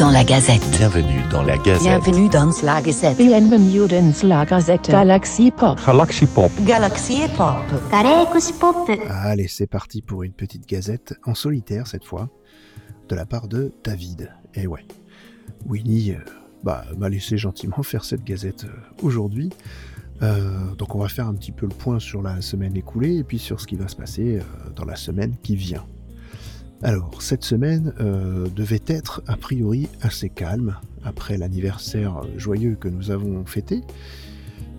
dans la Gazette. Bienvenue dans la Gazette. Bienvenue dans la Gazette. Bienvenue dans la Gazette. Galaxy Pop. Galaxy Pop. Galaxy Pop. Galaxy Pop. Allez, c'est parti pour une petite gazette, en solitaire cette fois, de la part de David. Et ouais, Winnie euh, bah, m'a laissé gentiment faire cette gazette euh, aujourd'hui. Euh, donc on va faire un petit peu le point sur la semaine écoulée et puis sur ce qui va se passer euh, dans la semaine qui vient. Alors, cette semaine euh, devait être a priori assez calme après l'anniversaire joyeux que nous avons fêté.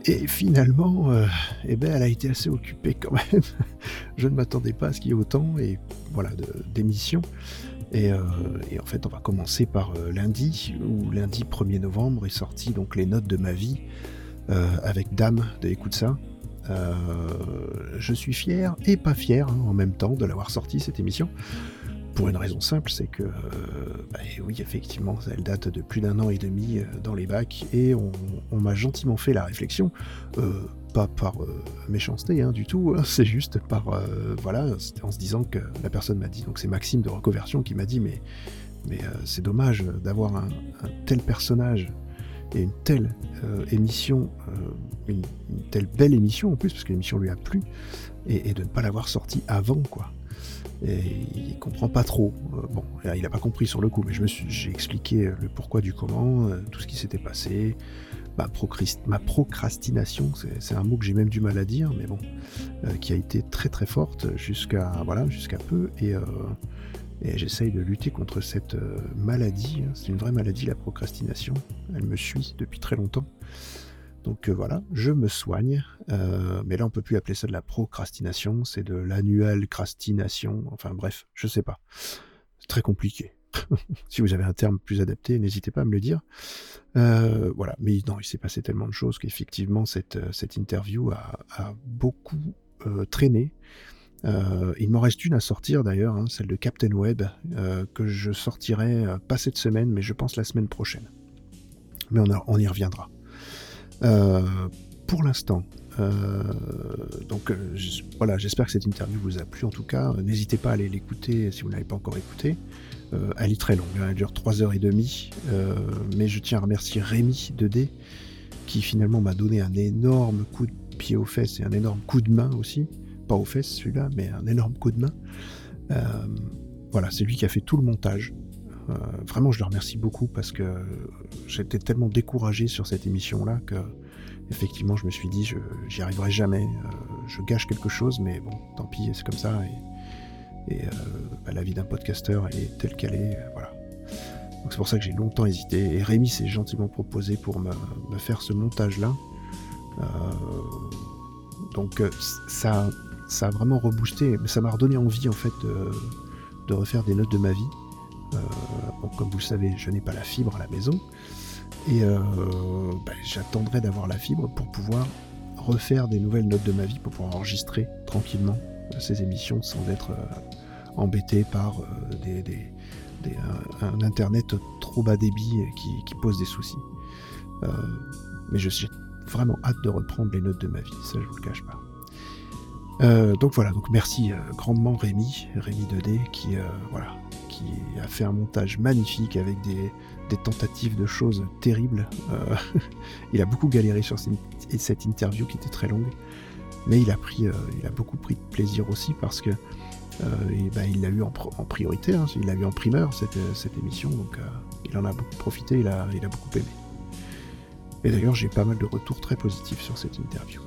Et finalement, euh, eh ben, elle a été assez occupée quand même. Je ne m'attendais pas à ce qu'il y ait autant et voilà d'émissions. Et, euh, et en fait, on va commencer par lundi, où lundi 1er novembre est sorti donc les notes de ma vie avec Dame de Écoute ça. Je suis fier et pas fier hein, en même temps de l'avoir sorti cette émission. Pour une raison simple, c'est que, euh, bah, oui, effectivement, elle date de plus d'un an et demi euh, dans les bacs et on, m'a gentiment fait la réflexion, euh, pas par méchanceté hein, du tout, hein, c'est juste par, voilà, en se disant que la personne m'a dit, donc c'est Maxime de Reconversion qui m'a dit, mais, c'est dommage d'avoir un, tel personnage et une telle émission, une, une telle belle émission en plus, parce que l'émission lui a plu, et, et de ne pas l'avoir sortie avant, quoi. Et il comprend pas trop. Euh, bon, il a pas compris sur le coup, mais j'ai expliqué euh, le pourquoi du comment, euh, tout ce qui s'était passé, ma, procrastination, c'est, un mot que j'ai même du mal à dire, mais bon, qui a été très très forte jusqu'à voilà, jusqu'à peu, et, et j'essaye de lutter contre cette maladie. hein. C'est une vraie maladie, la procrastination. Elle me suit depuis très longtemps. Donc euh, voilà, je me soigne, euh, mais là on peut plus appeler ça de la procrastination, c'est de l'annual crastination, enfin bref, je sais pas. C'est très compliqué. si vous avez un terme plus adapté, n'hésitez pas à me le dire. Euh, voilà, mais non, il s'est passé tellement de choses qu'effectivement cette, cette interview a, beaucoup traîné. Il m'en reste une à sortir d'ailleurs, hein, celle de Captain Web, que je sortirai pas cette semaine, mais je pense la semaine prochaine. Mais on y reviendra. Euh, pour l'instant, euh, donc euh, voilà, j'espère que cette interview vous a plu en tout cas. N'hésitez pas à aller l'écouter si vous ne l'avez pas encore écouté. Elle est très longue, hein, elle dure 3h30, euh, mais je tiens à remercier Rémi 2D qui finalement m'a donné un énorme coup de pied aux fesses et un énorme coup de main aussi. Pas aux fesses celui-là, mais un énorme coup de main. Voilà, c'est lui qui a fait tout le montage. Euh, vraiment, je le remercie beaucoup parce que j'étais tellement découragé sur cette émission-là que, effectivement, je me suis dit, j'y arriverai jamais. Euh, je gâche quelque chose, mais bon, tant pis, c'est comme ça. Et, euh, bah, la vie d'un podcasteur est telle qu'elle est. voilà. Donc c'est pour ça que j'ai longtemps hésité. Et Rémi s'est gentiment proposé pour me, faire ce montage-là. Donc ça, a vraiment reboosté, ça m'a redonné envie en fait de refaire des notes de ma vie. Euh, comme vous le savez, je n'ai pas la fibre à la maison. Et euh, bah, j'attendrai d'avoir la fibre pour pouvoir refaire des nouvelles notes de ma vie, pour pouvoir enregistrer tranquillement ces émissions sans être euh, embêté par un, internet trop bas débit qui, pose des soucis. Mais je j'ai vraiment hâte de reprendre les notes de ma vie, ça je vous le cache pas. Donc voilà, donc merci grandement Rémi, Rémi 2D, qui voilà, qui a fait un montage magnifique avec des, tentatives de choses terribles. Euh, il a beaucoup galéré sur cette, interview qui était très longue, mais il a pris, euh, beaucoup pris de plaisir aussi parce que euh, ben, il l'a eu en, priorité, hein, il l'a eu en primeur cette, émission, donc il en a beaucoup profité, il a beaucoup aimé. Et d'ailleurs, j'ai pas mal de retours très positifs sur cette interview.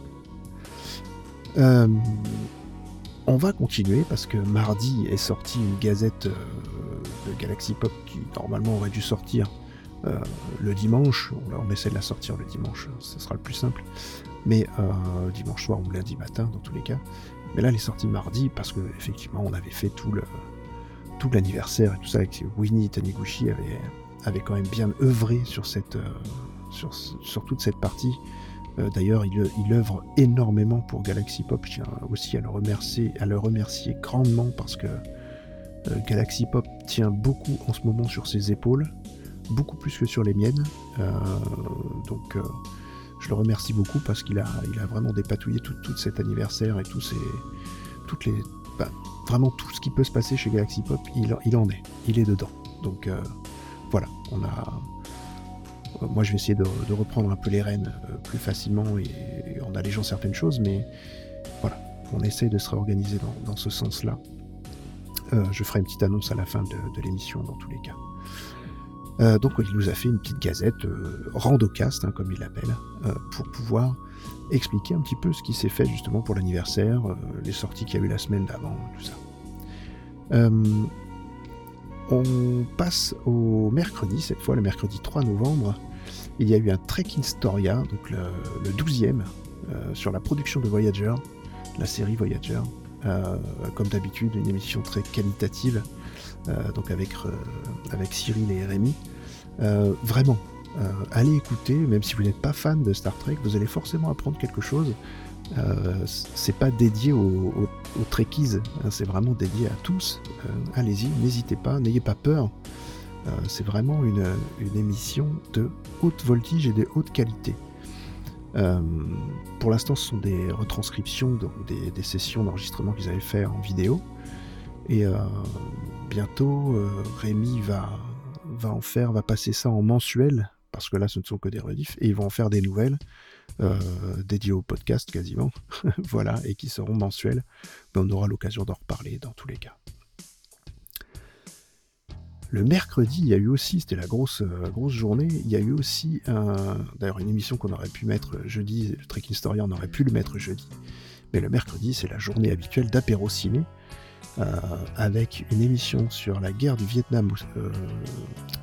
On va continuer parce que mardi est sortie une gazette euh, de Galaxy Pop qui normalement aurait dû sortir euh, le dimanche. On, essaie de la sortir le dimanche, ce sera le plus simple. Mais euh, dimanche soir ou lundi matin dans tous les cas. Mais là, elle est sortie mardi parce que effectivement, on avait fait tout le tout l'anniversaire et tout ça avec Winnie Taniguchi avait avait quand même bien œuvré sur toute cette partie. Euh, D'ailleurs, il, œuvre énormément pour Galaxy Pop. Je tiens aussi à le remercier, à le remercier grandement parce que euh, Galaxy Pop tient beaucoup en ce moment sur ses épaules, beaucoup plus que sur les miennes. Euh, donc, je le remercie beaucoup parce qu'il a, vraiment dépatouillé tout, cet anniversaire et tous ces, toutes les, bah, vraiment tout ce qui peut se passer chez Galaxy Pop, il, en est, il est dedans. Donc, voilà, on a. Moi, je vais essayer de, reprendre un peu les rênes euh, plus facilement et, en allégeant certaines choses, mais voilà, on essaie de se réorganiser dans, ce sens-là. Euh, je ferai une petite annonce à la fin de, l'émission dans tous les cas. Euh, donc il nous a fait une petite gazette randocast, hein, comme il l'appelle, pour pouvoir expliquer un petit peu ce qui s'est fait justement pour l'anniversaire, les sorties qu'il y a eu la semaine d'avant, tout ça. On passe au mercredi, cette fois le mercredi 3 novembre. Il y a eu un Trek Storia, donc le, le 12e, euh, sur la production de Voyager, la série Voyager. Euh, comme d'habitude, une émission très qualitative, euh, donc avec, avec Cyril et Rémi. Vraiment, allez écouter, même si vous n'êtes pas fan de Star Trek, vous allez forcément apprendre quelque chose. Euh, c'est pas dédié aux, aux, Trekkies, hein, c'est vraiment dédié à tous. Euh, allez-y, n'hésitez pas, n'ayez pas peur. Euh, c'est vraiment une, une émission de haute voltige et de haute qualité. Pour l'instant, ce sont des retranscriptions, des, sessions d'enregistrement qu'ils avaient fait en vidéo. Et bientôt, Rémi va, va en faire, va passer ça en mensuel, parce que là, ce ne sont que des rediffs, et ils vont en faire des nouvelles, euh, dédiées au podcast quasiment, voilà, et qui seront mensuelles. Mais on aura l'occasion d'en reparler dans tous les cas. Le mercredi, il y a eu aussi, c'était la grosse, euh, grosse journée, il y a eu aussi d'ailleurs une émission qu'on aurait pu mettre jeudi, le Trek Historia, on aurait pu le mettre jeudi, mais le mercredi, c'est la journée habituelle d'apéro ciné, euh, avec une émission sur la guerre du Vietnam au, euh,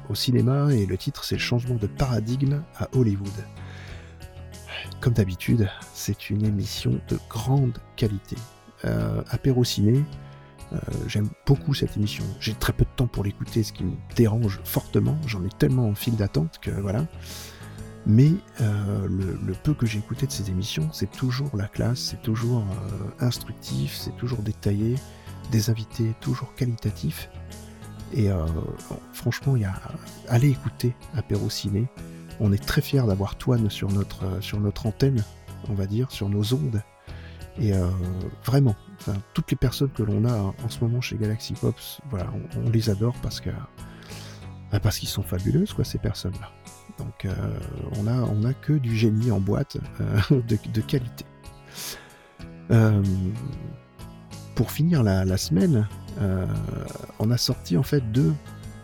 au cinéma, et le titre c'est changement de paradigme à Hollywood. Comme d'habitude, c'est une émission de grande qualité. Euh, euh, J'aime beaucoup cette émission. J'ai très peu de temps pour l'écouter, ce qui me dérange fortement. J'en ai tellement en file d'attente que voilà. Mais euh, le, peu que j'ai écouté de ces émissions, c'est toujours la classe, c'est toujours euh, instructif, c'est toujours détaillé, des invités toujours qualitatifs. Et franchement, il y a allez écouter Apéro Ciné. On est très fiers d'avoir Toine sur notre sur notre antenne, on va dire, sur nos ondes. Et euh, vraiment, toutes les personnes que l'on a en ce moment chez Galaxy Pops, voilà, on, les adore parce que bah, qu'ils sont fabuleuses, quoi, ces personnes-là. Donc, euh, on a on a que du génie en boîte euh, de, qualité. Euh, pour finir la, la semaine, euh, on a sorti en fait deux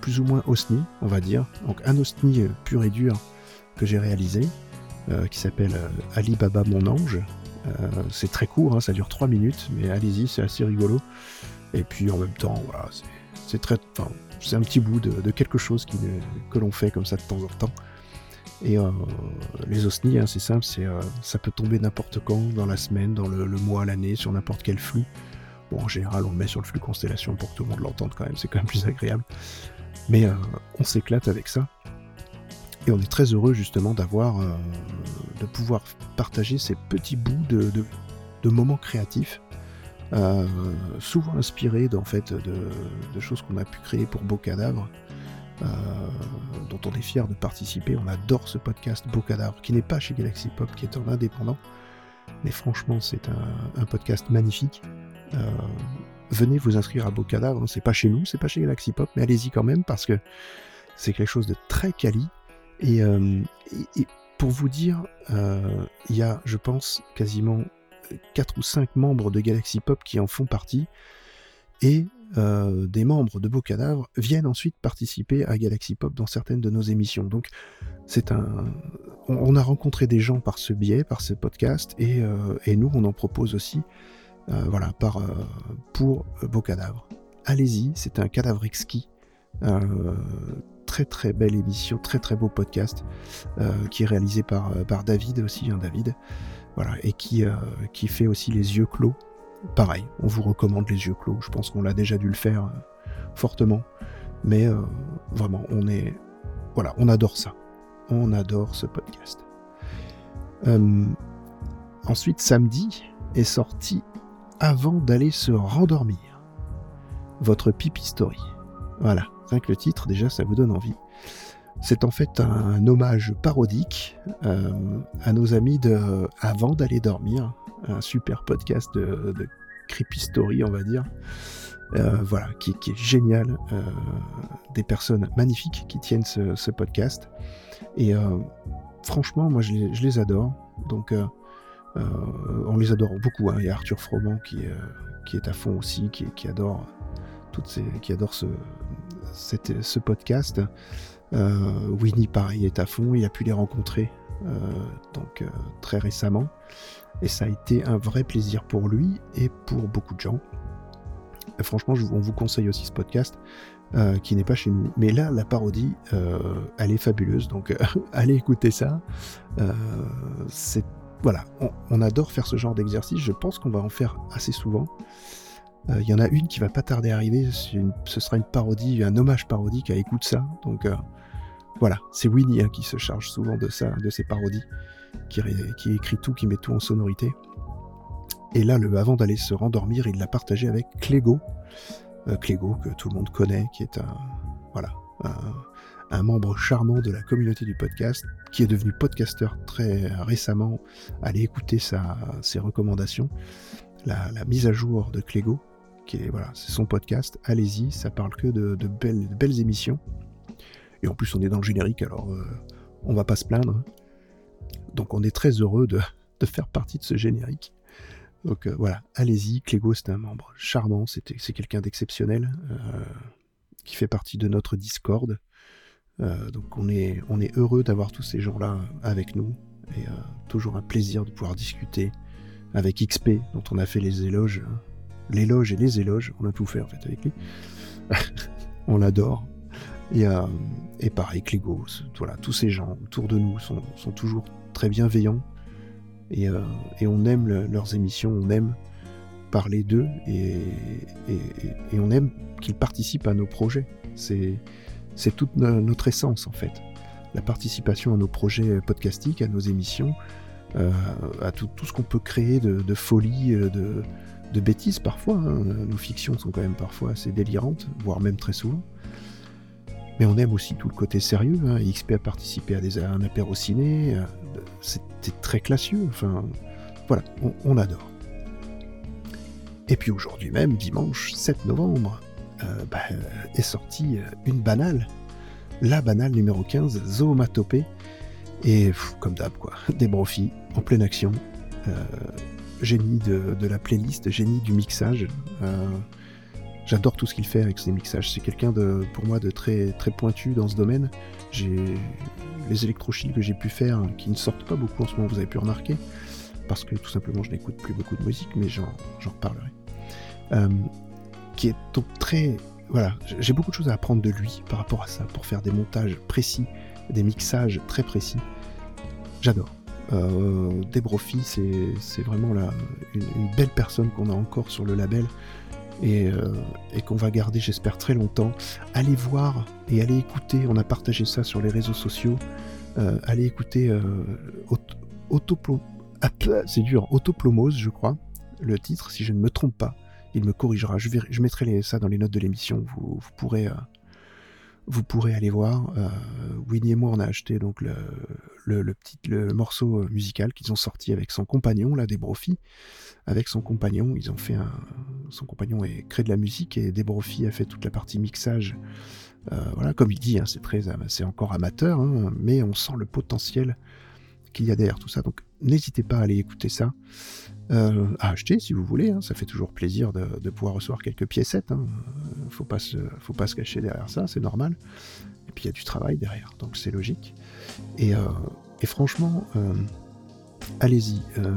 plus ou moins OSNI, on va dire. Donc un OSNI pur et dur que j'ai réalisé, euh, qui s'appelle Alibaba mon ange, euh, c'est très court, hein, ça dure 3 minutes, mais allez-y, c'est assez rigolo. Et puis en même temps, voilà, c'est très, c'est un petit bout de, quelque chose que l'on fait comme ça de temps en temps. Et euh, les OSNI, hein, c'est simple, euh, ça peut tomber n'importe quand, dans la semaine, dans le, mois, l'année, sur n'importe quel flux. Bon, en général, on le met sur le flux Constellation pour que tout le monde l'entende quand même, c'est quand même plus agréable. Mais euh, on s'éclate avec ça. Et on est très heureux justement d'avoir, euh, de pouvoir partager ces petits bouts de, de, de moments créatifs, euh, souvent inspirés en fait de, de choses qu'on a pu créer pour Beau Cadavre, euh, dont on est fier de participer. On adore ce podcast Beau Cadavre, qui n'est pas chez Galaxy Pop, qui est en indépendant. Mais franchement, c'est un, un, podcast magnifique. Euh, venez vous inscrire à Beau Cadavre. C'est pas chez nous, c'est pas chez Galaxy Pop, mais allez-y quand même parce que c'est quelque chose de très quali. Et, euh, et, pour vous dire, euh, il y a, je pense, quasiment 4 ou 5 membres de Galaxy Pop qui en font partie. Et euh, des membres de Beau Cadavre viennent ensuite participer à Galaxy Pop dans certaines de nos émissions. Donc, c'est un. On, a rencontré des gens par ce biais, par ce podcast, et, euh, et nous, on en propose aussi, euh, voilà, par, euh, pour Beau Cadavre. Allez-y, c'est un cadavre exquis. Euh, très très belle émission, très très beau podcast euh, qui est réalisé par, par David aussi, hein, David, voilà, et qui, euh, qui fait aussi les yeux clos. Pareil, on vous recommande les yeux clos. Je pense qu'on l'a déjà dû le faire euh, fortement, mais euh, vraiment, on est, voilà, on adore ça. On adore ce podcast. Euh, ensuite, samedi est sorti avant d'aller se rendormir. Votre pipi story. Voilà, rien que le titre, déjà, ça vous donne envie. C'est en fait un, hommage parodique euh, à nos amis de Avant d'aller dormir, un super podcast de, creepy story, on va dire. Euh, voilà, qui, est génial. Euh, des personnes magnifiques qui tiennent ce, podcast. Et franchement, moi, je les, adore. Donc, on les adore beaucoup. Hein. Il y a Arthur Froment qui, qui est à fond aussi, qui, qui adore toutes ces, qui adore ce, ce podcast. Winnie, pareil, est à fond. Il a pu les rencontrer donc très récemment. Et ça a été un vrai plaisir pour lui et pour beaucoup de gens. Franchement, on vous conseille aussi ce podcast. Euh, qui n'est pas chez nous. Mais là, la parodie, euh, elle est fabuleuse, donc euh, allez écouter ça. voilà, on, adore faire ce genre d'exercice. Je pense qu'on va en faire assez souvent. Il y en a une qui va pas tarder à arriver. Ce sera une parodie, un hommage parodique à écoute ça. Donc voilà, c'est Winnie hein, qui se charge souvent de ça, de ces parodies, qui, écrit tout, qui met tout en sonorité. Et là, avant d'aller se rendormir, il l'a partagé avec Clégo. Euh, Clégo, que tout le monde connaît, qui est un, voilà, un, membre charmant de la communauté du podcast, qui est devenu podcasteur très récemment. Allez écouter sa, ses recommandations. La, mise à jour de Clégo, qui voilà, c'est son podcast. Allez-y, ça parle que de, belles, émissions. Et en plus, on est dans le générique, alors euh, on va pas se plaindre. Donc on est très heureux de, faire partie de ce générique. Donc euh, voilà, allez-y. Clégo, c'est un membre charmant, c'est quelqu'un d'exceptionnel euh, qui fait partie de notre Discord. Euh, donc on est, heureux d'avoir tous ces gens-là avec nous et toujours un plaisir de pouvoir discuter avec XP dont on a fait les éloges, hein. L'éloge et les éloges, on a tout fait en fait avec lui. on l'adore. Et, euh, et pareil, Clégo, voilà, tous ces gens autour de nous sont, sont toujours très bienveillants et, euh, et on aime le, leurs émissions, on aime parler d'eux et, et, on aime qu'ils participent à nos projets. C'est, toute no, notre essence en fait. La participation à nos projets podcastiques, à nos émissions, euh, à tout, ce qu'on peut créer de, de folie, euh, de, de bêtises parfois. Hein. Nos fictions sont quand même parfois assez délirantes, voire même très souvent. Mais on aime aussi tout le côté sérieux. Hein. XP a participé à, des, à un apéro ciné. Euh, c'était très classieux. Enfin, voilà, on, adore. Et puis aujourd'hui même, dimanche 7 novembre, euh, bah, est sortie une banale. La banale numéro 15, Zoomatopée. Et comme d'hab, quoi, des brofis en pleine action. Euh, génie de, la playlist, génie du mixage. Euh, J'adore tout ce qu'il fait avec ses mixages. C'est quelqu'un de, pour moi, de très, très pointu dans ce domaine. J'ai les électrochiles que j'ai pu faire, qui ne sortent pas beaucoup en ce moment, vous avez pu remarquer, parce que tout simplement je n'écoute plus beaucoup de musique, mais j'en reparlerai. Euh, qui est donc très, voilà, j'ai beaucoup de choses à apprendre de lui par rapport à ça, pour faire des montages précis, des mixages très précis. J'adore. Euh, Debrofi, c'est vraiment la, une, belle personne qu'on a encore sur le label et, euh, et qu'on va garder, j'espère, très longtemps. Allez voir et allez écouter, on a partagé ça sur les réseaux sociaux. Euh, allez écouter euh, Autoplo... Ah, c'est dur, Autoplomose, je crois, le titre, si je ne me trompe pas. Il me corrigera. Je, mettrai les, ça dans les notes de l'émission. Vous, pourrez, vous pourrez aller voir. Euh, Winnie et moi, on a acheté donc le, petit morceau musical qu'ils ont sorti avec son compagnon, là, des avec son compagnon. Ils ont fait un. Son compagnon est crée de la musique et Debrofi a fait toute la partie mixage. Euh, voilà, comme il dit, hein, c'est très, c'est encore amateur, hein, mais on sent le potentiel qu'il y a derrière tout ça. Donc, n'hésitez pas à aller écouter ça, euh, à acheter si vous voulez. Hein, ça fait toujours plaisir de, pouvoir recevoir quelques piécettes. Hein. Faut pas se, faut pas se cacher derrière ça, c'est normal. Et puis il y a du travail derrière, donc c'est logique. Et, euh, franchement. Euh, allez-y. Euh,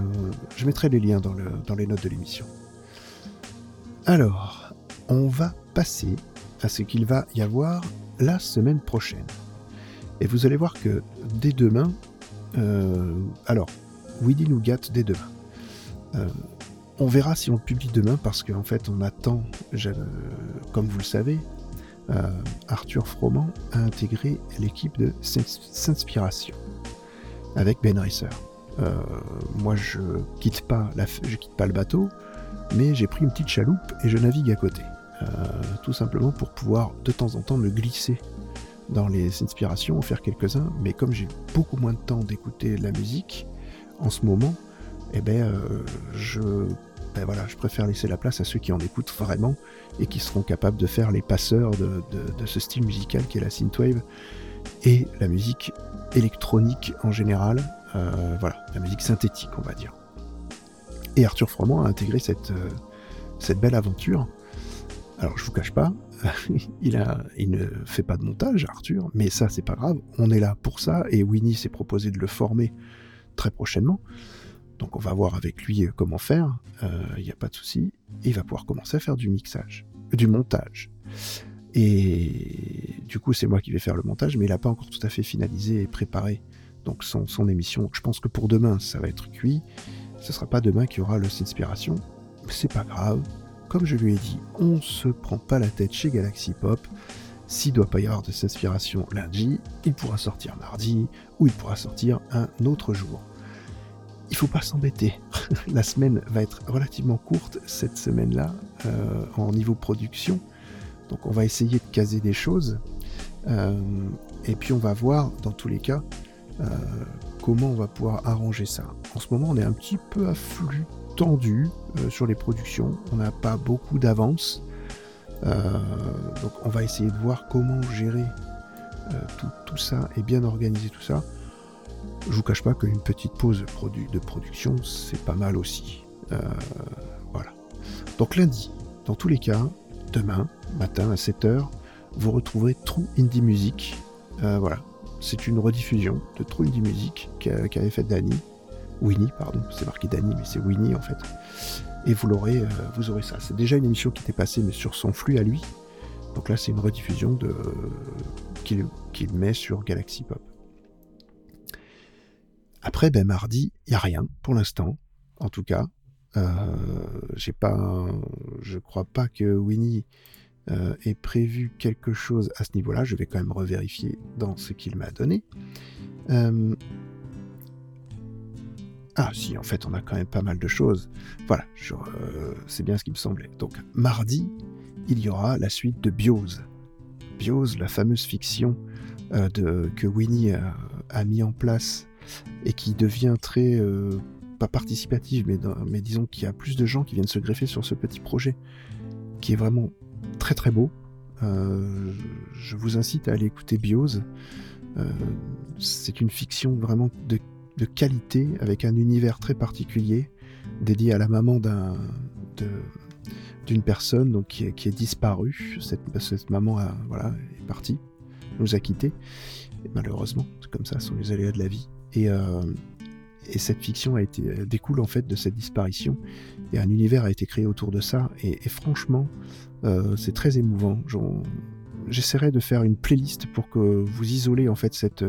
je mettrai les liens dans, le, dans les notes de l'émission. Alors, on va passer à ce qu'il va y avoir la semaine prochaine. Et vous allez voir que dès demain, euh, alors, Willy nous gâte dès demain. Euh, on verra si on le publie demain parce qu'en fait, on attend, comme vous le savez, euh, Arthur Froment a intégré l'équipe de S'Inspiration avec Ben Racer. Euh, moi, je quitte pas quitte pas le bateau, mais j'ai pris une petite chaloupe et je navigue à côté, euh, tout simplement pour pouvoir de temps en temps me glisser dans les inspirations, en faire quelques-uns. Mais comme j'ai beaucoup moins de temps d'écouter la musique en ce moment, eh ben, euh, je ben voilà, je préfère laisser la place à ceux qui en écoutent vraiment et qui seront capables de faire les passeurs de, ce style musical qui est la synthwave et la musique électronique en général, euh, voilà, la musique synthétique, on va dire. Et Arthur Froment a intégré cette, euh, cette belle aventure. Alors, je vous cache pas, il, a, il ne fait pas de montage, Arthur, mais ça, c'est pas grave. On est là pour ça, et Winnie s'est proposé de le former très prochainement. Donc, on va voir avec lui euh, comment faire. Il n'y a pas de souci. Il va pouvoir commencer à faire du mixage, du montage. Et du coup, c'est moi qui vais faire le montage, mais il n'a pas encore tout à fait finalisé et préparé donc son, émission. Je pense que pour demain, ça va être cuit. Ce sera pas demain qu'il y aura le Inspiration. C'est pas grave. Comme je lui ai dit, on se prend pas la tête chez Galaxy Pop. S'il doit pas y avoir de inspiration lundi, il pourra sortir mardi ou il pourra sortir un autre jour. Il faut pas s'embêter. la semaine va être relativement courte cette semaine-là euh, en niveau production. Donc on va essayer de caser des choses. Euh, et puis on va voir dans tous les cas euh, comment on va pouvoir arranger ça. En ce moment on est un petit peu à flux tendu sur les productions. On n'a pas beaucoup d'avance. donc on va essayer de voir comment gérer tout, ça et bien organiser tout ça. Je vous cache pas qu'une petite pause de production, c'est pas mal aussi. voilà. Donc lundi, dans tous les cas, demain matin à 7h, vous retrouverez True Indie Music. Euh, voilà, c'est une rediffusion de True Indie Music qu'avait fait Danny. Winnie, pardon, c'est marqué Danny, mais c'est Winnie en fait. Et vous l'aurez, euh, aurez ça. C'est déjà une émission qui était passée, mais sur son flux à lui. Donc là, c'est une rediffusion qu'il met sur Galaxy Pop. Après, ben mardi, il n'y a rien pour l'instant, en tout cas. Euh, j'ai pas, je crois pas que Winnie euh, ait prévu quelque chose à ce niveau-là. Je vais quand même revérifier dans ce qu'il m'a donné. Euh, ah si, en fait, on a quand même pas mal de choses. Voilà, c'est bien ce qui me semblait. Donc mardi, il y aura la suite de Biose. Biose, la fameuse fiction de, que Winnie a, a, mis en place et qui devient très pas participative, mais, disons qu'il y a plus de gens qui viennent se greffer sur ce petit projet, qui est vraiment très très beau. Euh, je vous incite à aller écouter Biose. Euh, c'est une fiction vraiment de, qualité, avec un univers très particulier, dédié à la maman d'un, d'une personne donc, qui, est, disparue. Cette, maman est partie, nous a quittés. Malheureusement, comme ça, sont les aléas de la vie. Et, euh, et cette fiction euh, découle en fait de cette disparition. Et un univers a été créé autour de ça. Et, franchement euh, c'est très émouvant. J'essaierai de faire une playlist pour que vous isolez en fait cette,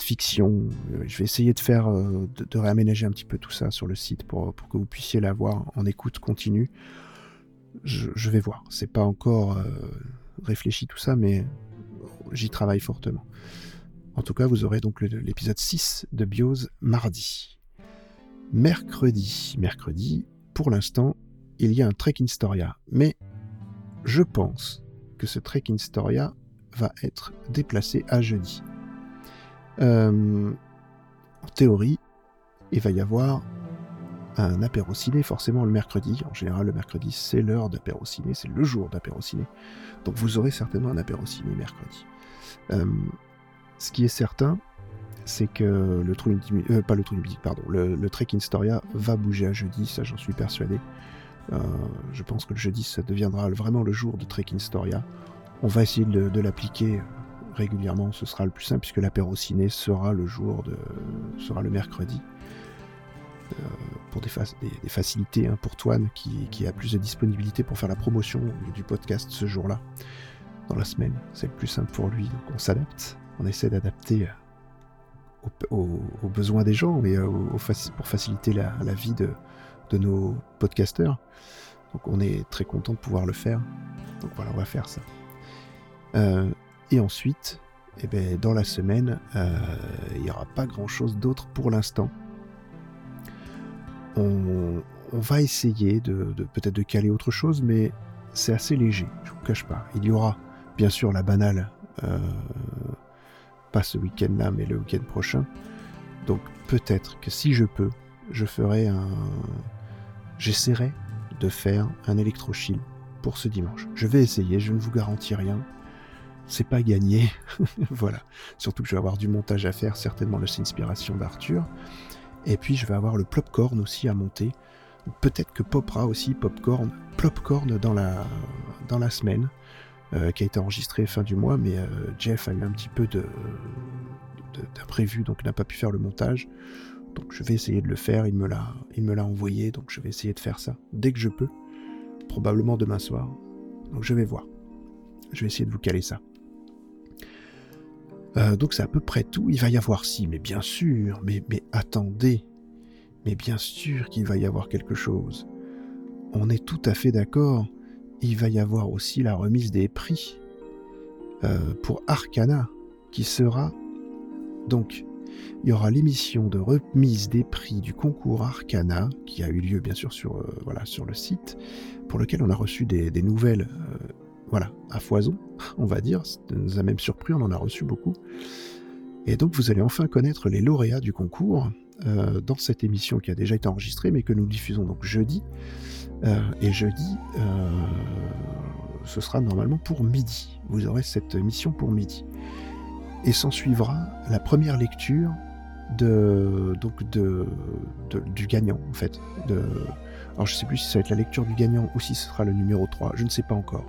fiction. Je vais essayer de faire de, réaménager un petit peu tout ça sur le site pour, que vous puissiez la voir en écoute continue. Je, vais voir. C'est pas encore réfléchi tout ça mais j'y travaille fortement en tout cas, vous aurez donc l'épisode 6 de Biose mardi. Mercredi, mercredi, pour l'instant, il y a un Trek Storia, mais je pense que ce Trek Storia va être déplacé à jeudi. Euh, en théorie, il va y avoir un apéro ciné forcément le mercredi. En général, le mercredi, c'est l'heure d'apéro ciné, c'est le jour d'apéro ciné. Donc vous aurez certainement un apéro ciné mercredi. Euh, ce qui est certain, c'est que le euh, Trek Storia va bouger à jeudi, ça j'en suis persuadé. Euh, je pense que le jeudi, ça deviendra vraiment le jour de Trek Storia. On va essayer de, l'appliquer régulièrement, ce sera le plus simple puisque l'apéro ciné sera le jour de, sera le mercredi. Euh, pour des, facilités hein, pour Toine qui, a plus de disponibilité pour faire la promotion du podcast ce jour-là dans la semaine. C'est le plus simple pour lui, donc on s'adapte on essaie d'adapter euh, aux, besoins des gens et euh, pour faciliter la, vie de, nos podcasteurs. Donc on est très content de pouvoir le faire. Donc voilà, on va faire ça. Euh, et ensuite, eh ben, dans la semaine, il n'y aura pas grand-chose d'autre pour l'instant. On, va essayer de, peut-être de caler autre chose, mais c'est assez léger, je ne vous cache pas. Il y aura bien sûr la banale pas ce week-end-là, mais le week-end prochain. Donc peut-être que si je peux, je ferai un. J'essaierai de faire un électrochill pour ce dimanche. Je vais essayer, je ne vous garantis rien. C'est pas gagné. voilà. Surtout que je vais avoir du montage à faire, certainement le inspiration d'Arthur. Et puis je vais avoir le popcorn aussi à monter. Peut-être que popera aussi popcorn, popcorn dans la, dans la semaine, qui a été enregistré fin du mois, mais euh, Jeff a eu un petit peu d'imprévu, donc n'a pas pu faire le montage. Donc je vais essayer de le faire, il me l'a, envoyé, donc je vais essayer de faire ça dès que je peux, probablement demain soir. Donc je vais voir. Je vais essayer de vous caler ça. Euh, donc c'est à peu près tout. Il va y avoir si, mais bien sûr, mais attendez, mais bien sûr qu'il va y avoir quelque chose. On est tout à fait d'accord. Il va y avoir aussi la remise des prix euh, pour Arcana, qui sera donc il y aura l'émission de remise des prix du concours Arcana, qui a eu lieu bien sûr sur, euh, le site, pour lequel on a reçu des, nouvelles voilà, à foison, on va dire. Ça nous a même surpris, on en a reçu beaucoup. Et donc vous allez enfin connaître les lauréats du concours euh, dans cette émission qui a déjà été enregistrée, mais que nous diffusons donc jeudi. Euh, et jeudi, euh, ce sera normalement pour midi. Vous aurez cette émission pour midi. Et s'en suivra la première lecture de, donc de, du gagnant, en fait. Alors je sais plus si ça va être la lecture du gagnant ou si ce sera le numéro 3, je ne sais pas encore.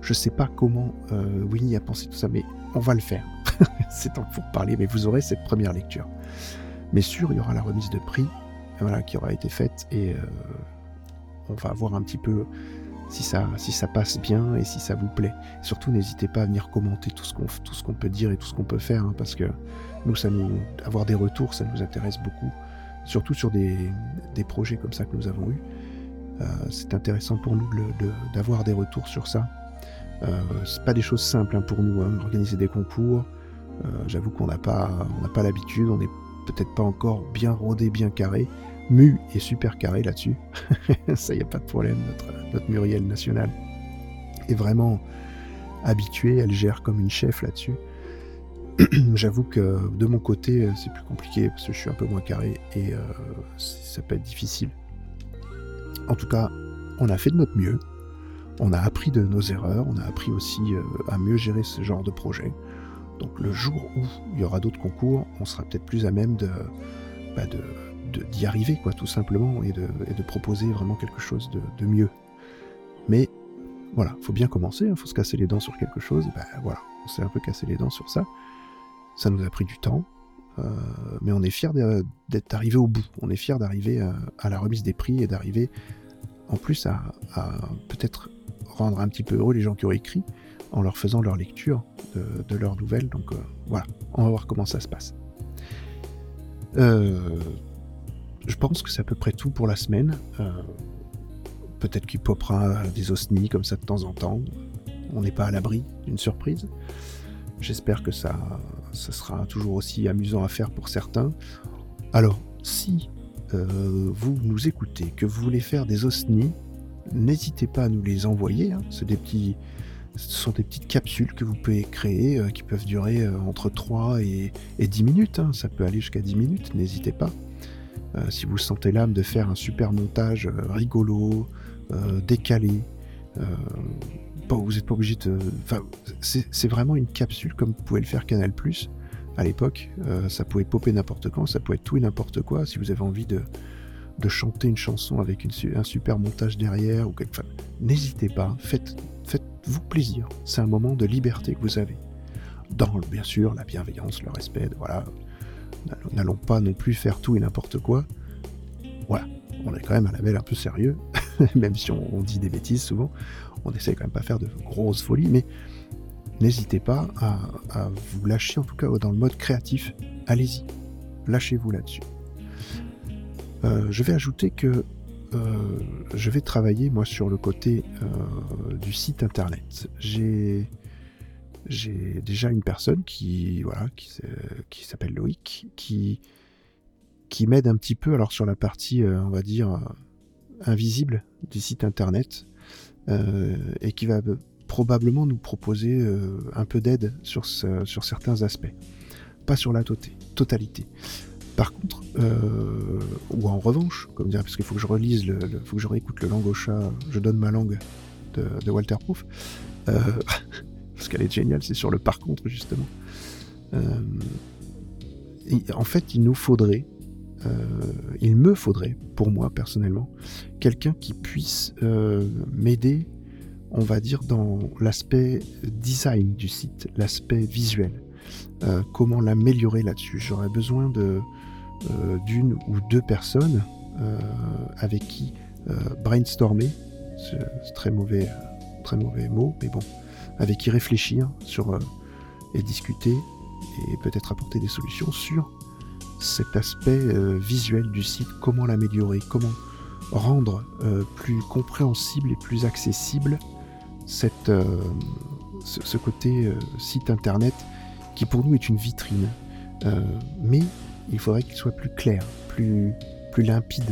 Je sais pas comment euh, Winnie a pensé tout ça, mais on va le faire. c'est temps pour parler, mais vous aurez cette première lecture. Mais sûr, il y aura la remise de prix voilà, qui aura été faite et on va voir un petit peu si ça, passe bien et si ça vous plaît. Surtout, n'hésitez pas à venir commenter tout ce qu'on peut dire et tout ce qu'on peut faire, hein, parce que nous, ça avoir des retours, ça nous intéresse beaucoup, surtout sur des, projets comme ça que nous avons eus. Euh, c'est intéressant pour nous d'avoir des retours sur ça. Euh, c'est pas des choses simples hein, pour nous, hein, organiser des concours. Euh, j'avoue qu'on n'a pas, on pas l'habitude, on n'est peut-être pas encore bien rodé, bien carré. Mu est super carré là-dessus. ça y a pas de problème. Notre, Muriel nationale est vraiment habituée, elle gère comme une chef là-dessus. J'avoue que de mon côté, c'est plus compliqué parce que je suis un peu moins carré et euh, ça peut être difficile. En tout cas, on a fait de notre mieux. On a appris de nos erreurs, on a appris aussi euh, à mieux gérer ce genre de projet. Donc le jour où il y aura d'autres concours, on sera peut-être plus à même de, bah, d'y arriver, quoi, tout simplement, et de, proposer vraiment quelque chose de, mieux. Mais voilà, faut bien commencer, il hein, faut se casser les dents sur quelque chose, et ben voilà, on s'est un peu cassé les dents sur ça. Ça nous a pris du temps, euh, mais on est fiers d'être arrivé au bout. On est fiers d'arriver à, à, la remise des prix et d'arriver en plus à, peut-être rendre un petit peu heureux les gens qui ont écrit en leur faisant leur lecture de, leurs nouvelles. Donc euh, voilà, on va voir comment ça se passe. Euh, je pense que c'est à peu près tout pour la semaine. Euh, peut-être qu'il popera des osnis comme ça de temps en temps. On n'est pas à l'abri d'une surprise. J'espère que ça, sera toujours aussi amusant à faire pour certains. Alors, si vous nous écoutez, que vous voulez faire des osnis, n'hésitez pas à nous les envoyer. Hein. Ce sont des petites capsules que vous pouvez créer euh, qui peuvent durer euh, entre 3 et, 10 minutes. Hein. Ça peut aller jusqu'à 10 minutes, n'hésitez pas. Euh, si vous sentez l'âme de faire un super montage rigolo, décalé, vous n'êtes pas obligé de. c'est vraiment une capsule comme pouvez le faire Canal à l'époque. ça pouvait popper n'importe quand, ça pouvait être tout et n'importe quoi. Si vous avez envie de, de chanter une chanson avec un super montage derrière ou quelque chose. N'hésitez pas, faites, faites-vous plaisir. C'est un moment de liberté que vous avez. Dans, bien sûr, la bienveillance, le respect, voilà. N'allons pas non plus faire tout et n'importe quoi. Voilà, on est quand même un label un peu sérieux, même si on, dit des bêtises souvent. On essaie quand même pas faire de grosses folies, mais n'hésitez pas à, vous lâcher, en tout cas dans le mode créatif. Allez-y, lâchez-vous là-dessus. Euh, je vais ajouter que euh, je vais travailler moi sur le côté euh, du site internet. J'ai j'ai déjà une personne qui voilà qui, s'appelle Loïc qui qui m'aide un petit peu alors sur la partie on va dire invisible du site internet et qui va probablement nous proposer un peu d'aide sur, sur certains aspects pas sur la totalité. Par contre, euh, ou en revanche, comme dire, parce qu'il faut que je relise, le, faut que je réécoute le langue au chat, je donne ma langue de, de Walter Proof, euh, parce qu'elle est géniale, c'est sur le par contre justement. Euh, en fait, il nous faudrait, euh, il me faudrait, pour moi personnellement, quelqu'un qui puisse euh, m'aider, on va dire, dans l'aspect design du site, l'aspect visuel. Comment l'améliorer là-dessus. J'aurais besoin de d'une ou deux personnes avec qui brainstormer, c'est très mauvais, très mauvais mot, mais bon, avec qui réfléchir sur euh, et discuter et peut-être apporter des solutions sur cet aspect euh, visuel du site, comment l'améliorer, comment rendre euh, plus compréhensible et plus accessible cette, ce, côté site internet qui pour nous est une vitrine. Mais il faudrait qu'il soit plus clair, plus, plus limpide.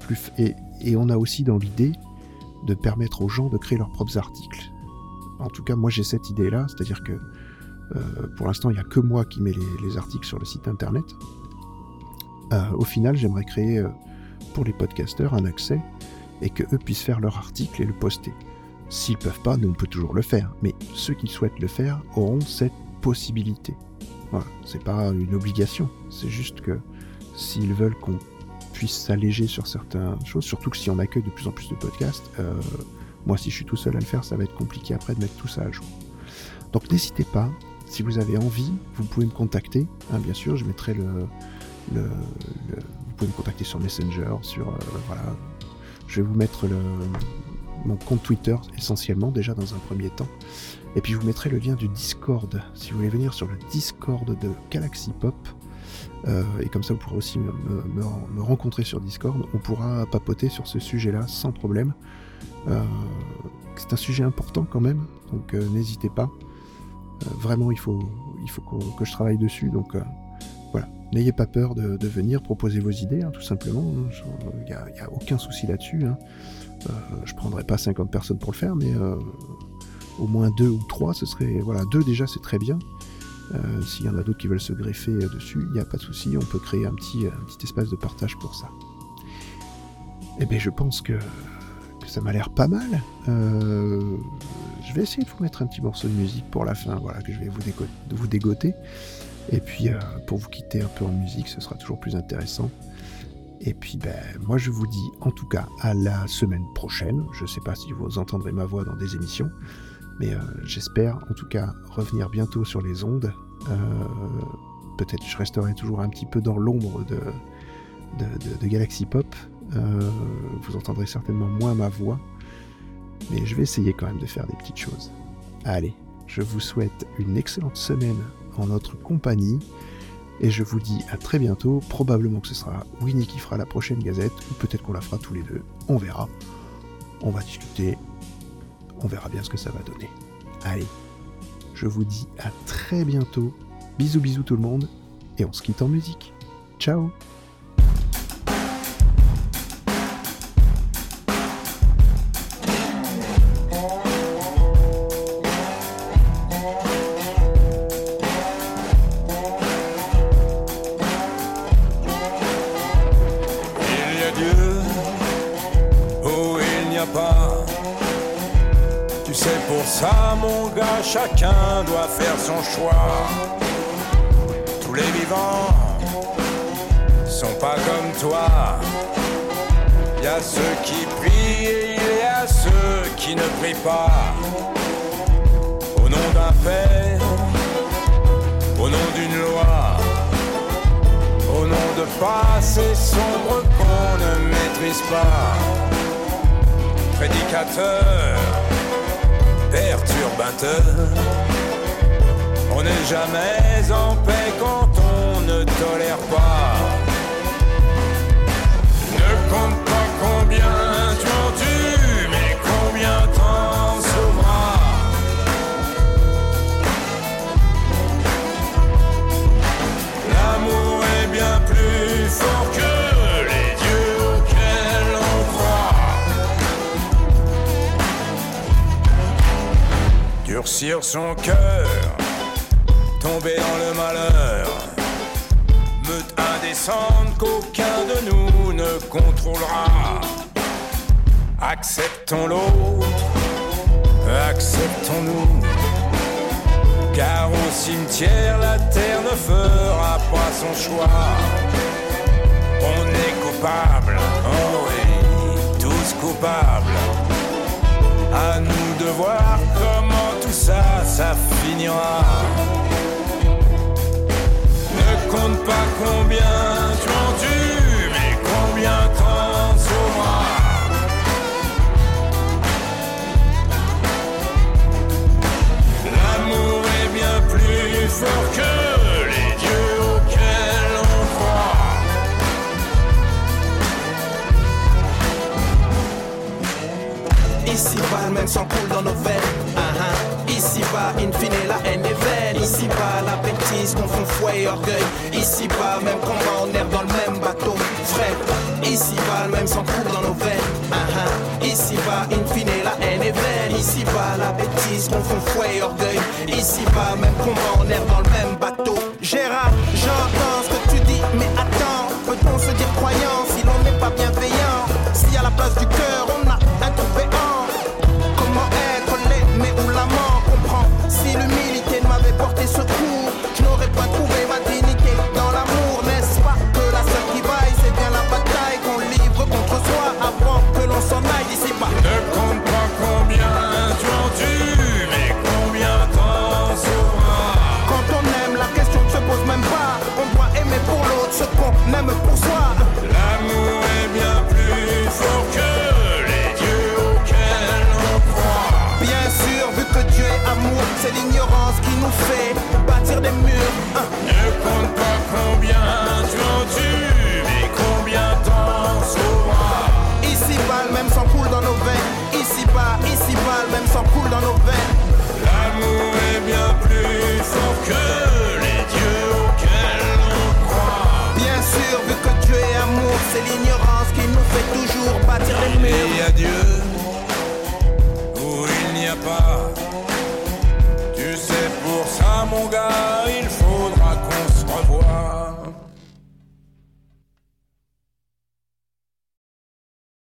plus et on a aussi dans l'idée de permettre aux gens de créer leurs propres articles. En tout cas, moi j'ai cette idée-là, c'est-à-dire que euh, pour l'instant, il n'y a que moi qui mets les, les articles sur le site internet. Euh, au final, j'aimerais créer euh, pour les podcasteurs un accès et que eux puissent faire leur article et le poster. S'ils peuvent pas, nous on peut toujours le faire. Mais ceux qui souhaitent le faire auront cette possibilité. Voilà, c'est pas une obligation. C'est juste que s'ils veulent qu'on puisse s'alléger sur certaines choses, surtout que si on accueille de plus en plus de podcasts, moi si je suis tout seul à le faire, ça va être compliqué après de mettre tout ça à jour. Donc n'hésitez pas, si vous avez envie, vous pouvez me contacter. hein, bien sûr, je mettrai le, le- vous pouvez me contacter sur Messenger, sur euh, voilà. Je vais vous mettre le, mon compte Twitter essentiellement déjà dans un premier temps. Et puis je vous mettrai le lien du Discord si vous voulez venir sur le Discord de Galaxy Pop. Euh, et comme ça vous pourrez aussi me rencontrer sur Discord. On pourra papoter sur ce sujet-là sans problème. Euh, c'est un sujet important quand même, donc euh, n'hésitez pas. Euh, vraiment, il faut, que je travaille dessus. Donc voilà, n'ayez pas peur de, venir proposer vos idées, hein, tout simplement. Il n'y a, aucun souci là-dessus. hein. Je prendrai pas 50 personnes pour le faire, mais au moins deux ou trois, ce serait. Voilà, deux déjà, c'est très bien. S'il y en a d'autres qui veulent se greffer dessus, il n'y a pas de souci, on peut créer un petit, un petit espace de partage pour ça. Eh bien, je pense que ça m'a l'air pas mal. Euh, je vais essayer de vous mettre un petit morceau de musique pour la fin, voilà, que je vais vous, dégo- vous dégoter. Et puis, euh, pour vous quitter un peu en musique, ce sera toujours plus intéressant. Et puis, ben, moi, je vous dis en tout cas à la semaine prochaine. Je ne sais pas si vous entendrez ma voix dans des émissions, mais euh, j'espère en tout cas revenir bientôt sur les ondes. Peut-être je resterai toujours un petit peu dans l'ombre de Galaxy Pop. Euh, vous entendrez certainement moins ma voix, mais je vais essayer quand même de faire des petites choses. Allez, je vous souhaite une excellente semaine en notre compagnie. Et je vous dis à très bientôt. Probablement que ce sera Winnie qui fera la prochaine gazette, ou peut-être qu'on la fera tous les deux. On verra. On va discuter. On verra bien ce que ça va donner. Allez, je vous dis à très bientôt. Bisous bisous tout le monde. Et on se quitte en musique. Ciao chacun doit faire son choix. Tous les vivants sont pas comme toi. Y a ceux qui prient et il y a ceux qui ne prient pas. Au nom d'un père, au nom d'une loi au nom de passés sombres qu'on ne maîtrise pas. Prédicateur, perturbateur, on n'est jamais en paix quand on ne tolère pas. Acceptons l'autre, acceptons-nous. Car au cimetière, la terre ne fera pas son choix. On est coupable, oh oui, tous coupables. À nous de voir comment tout ça, ça finira. Ne compte pas combien tu en tues. c'est l'ignorance qui nous fait toujours bâtir les murs. Il y a Dieu où il n'y a pas. Tu sais pour ça, mon gars.